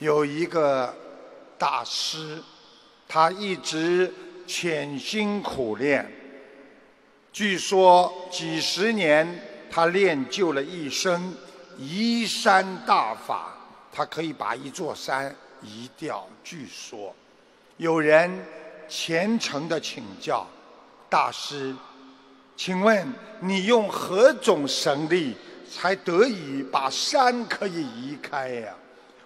有一个大师，他一直潜心苦练。据说几十年，他练就了一身移山大法，他可以把一座山移掉。据说，有人虔诚地请教大师：“请问你用何种神力，才得以把山可以移开呀？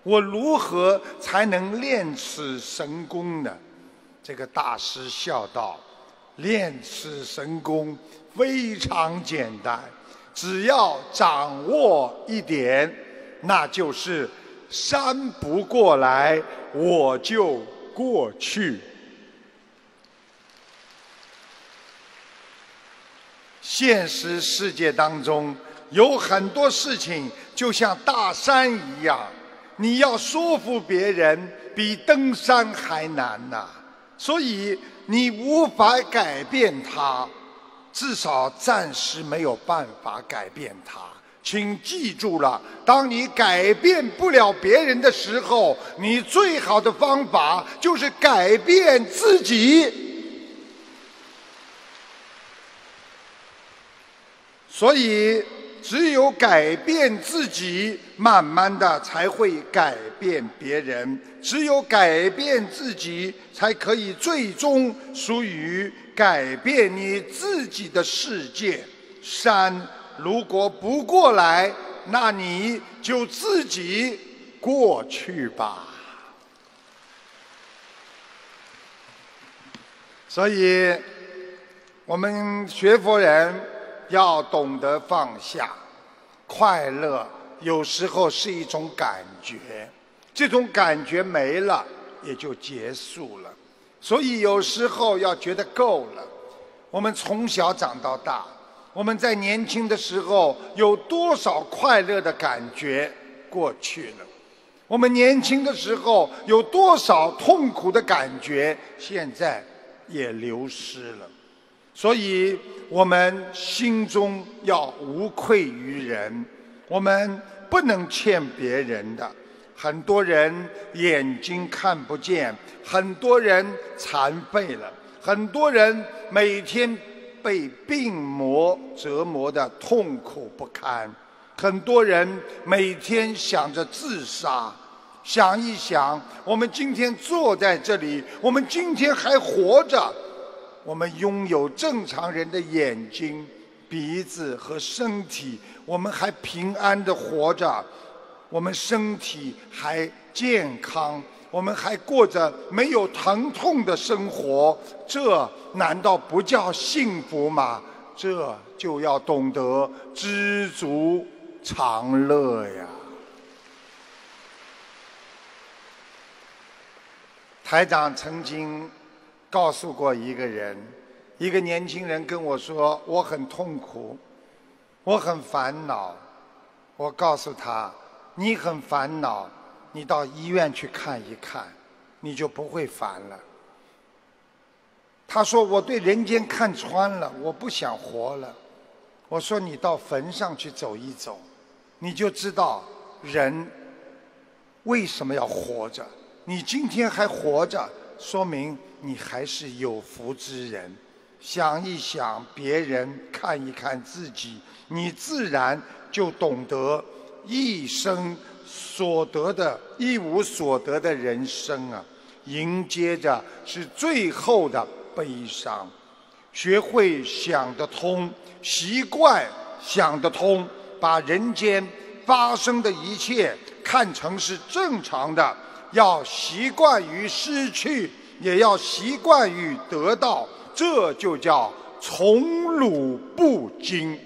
我如何才能练此神功呢？”这个大师笑道。练此神功非常简单，只要掌握一点，那就是山不过来，我就过去。现实世界当中有很多事情就像大山一样，你要说服别人，比登山还难呐。所以。你无法改变他，至少暂时没有办法改变他。请记住了，当你改变不了别人的时候，你最好的方法就是改变自己。所以。只有改变自己，慢慢的才会改变别人。只有改变自己，才可以最终属于改变你自己的世界。山如果不过来，那你就自己过去吧。所以，我们学佛人。要懂得放下，快乐有时候是一种感觉，这种感觉没了也就结束了。所以有时候要觉得够了。我们从小长到大，我们在年轻的时候有多少快乐的感觉过去了？我们年轻的时候有多少痛苦的感觉现在也流失了？所以，我们心中要无愧于人，我们不能欠别人的。很多人眼睛看不见，很多人残废了，很多人每天被病魔折磨的痛苦不堪，很多人每天想着自杀。想一想，我们今天坐在这里，我们今天还活着。我们拥有正常人的眼睛、鼻子和身体，我们还平安的活着，我们身体还健康，我们还过着没有疼痛的生活，这难道不叫幸福吗？这就要懂得知足常乐呀。台长曾经。告诉过一个人，一个年轻人跟我说：“我很痛苦，我很烦恼。”我告诉他：“你很烦恼，你到医院去看一看，你就不会烦了。”他说：“我对人间看穿了，我不想活了。”我说：“你到坟上去走一走，你就知道人为什么要活着。你今天还活着。”说明你还是有福之人，想一想别人，看一看自己，你自然就懂得一生所得的一无所得的人生啊，迎接着是最后的悲伤。学会想得通，习惯想得通，把人间发生的一切看成是正常的。要习惯于失去，也要习惯于得到，这就叫宠辱不惊。